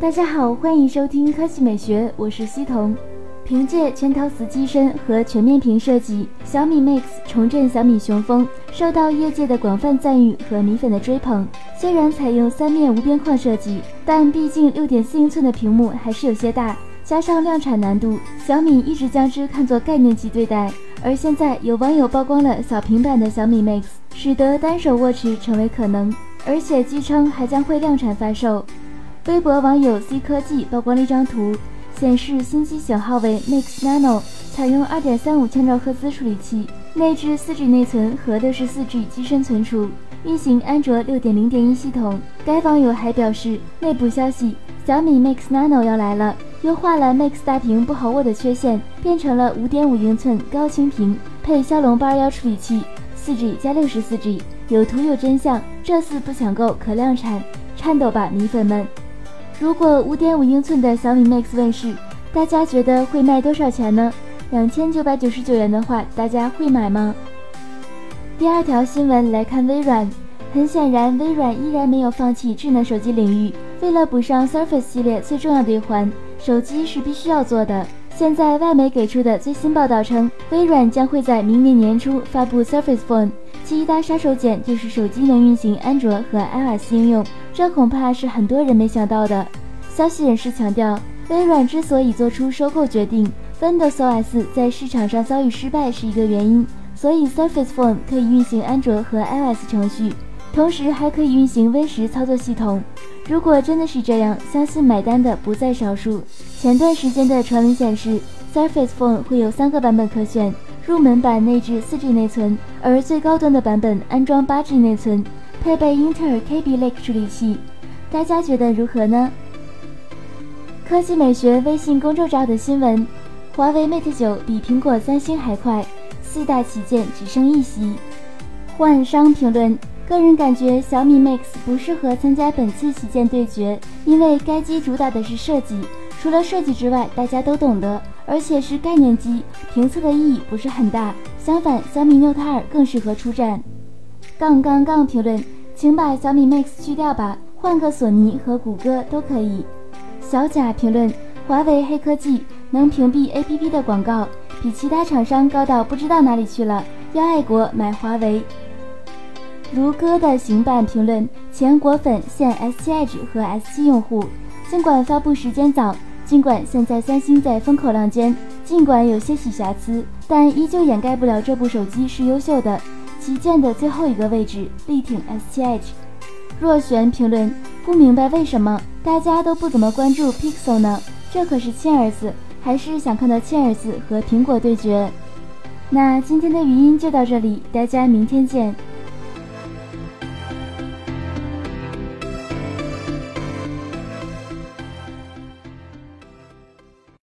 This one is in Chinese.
大家好，欢迎收听科技美学，我是西彤。凭借全陶瓷机身和全面屏设计，小米 Mix 重振小米雄风，受到业界的广泛赞誉和米粉的追捧。虽然采用三面无边框设计，但毕竟六点四英寸的屏幕还是有些大，加上量产难度，小米一直将之看作概念机对待。而现在有网友曝光了小平板的小米 Mix，使得单手握持成为可能，而且据称还将会量产发售。微博网友 C 科技曝光了一张图。显示新机型号为 Mix Nano，采用二点三五千兆赫兹处理器，内置 4G 内存和 64G 机身存储，运行安卓6.0.1系统。该网友还表示，内部消息，小米 Mix Nano 要来了，优化了 Mix 大屏不好握的缺陷，变成了5.5英寸高清屏，配骁龙821处理器，4G 加 64G，有图有真相，这次不抢购可量产，颤抖吧米粉们！如果五点五英寸的小米 Max 问世，大家觉得会卖多少钱呢？两千九百九十九元的话，大家会买吗？第二条新闻来看微软，很显然，微软依然没有放弃智能手机领域。为了补上 Surface 系列最重要的一环，手机是必须要做的。现在外媒给出的最新报道称，微软将会在明年年初发布 Surface Phone，其一大杀手锏就是手机能运行安卓和 iOS 应用。这恐怕是很多人没想到的。消息人士强调，微软之所以做出收购决定，Windows OS 在市场上遭遇失败是一个原因，所以 Surface Phone 可以运行安卓和 iOS 程序，同时还可以运行 Win 十操作系统。如果真的是这样，相信买单的不在少数。前段时间的传闻显示，Surface Phone 会有三个版本可选，入门版内置 4G 内存，而最高端的版本安装 8G 内存。配备英特尔 Kaby Lake 处理器，大家觉得如何呢？科技美学微信公众号的新闻：华为 Mate 九比苹果、三星还快，四大旗舰只剩一席。换商评论：个人感觉小米 Max 不适合参加本次旗舰对决，因为该机主打的是设计，除了设计之外，大家都懂得，而且是概念机，评测的意义不是很大。相反，小米 Note 2更适合出战。杠杠杠评论，请把小米 Max 去掉吧，换个索尼和谷歌都可以。小贾评论，华为黑科技能屏蔽 APP 的广告，比其他厂商高到不知道哪里去了。要爱国买华为。如歌的行版评论，前果粉现 S7 Edge 和 S7 用户，尽管发布时间早，尽管现在三星在风口浪尖，尽管有些许瑕疵，但依旧掩盖不了这部手机是优秀的。旗舰的最后一个位置，力挺 S7 Edge。若璇评论不明白为什么大家都不怎么关注 Pixel 呢？这可是亲儿子，还是想看到亲儿子和苹果对决？那今天的语音就到这里，大家明天见。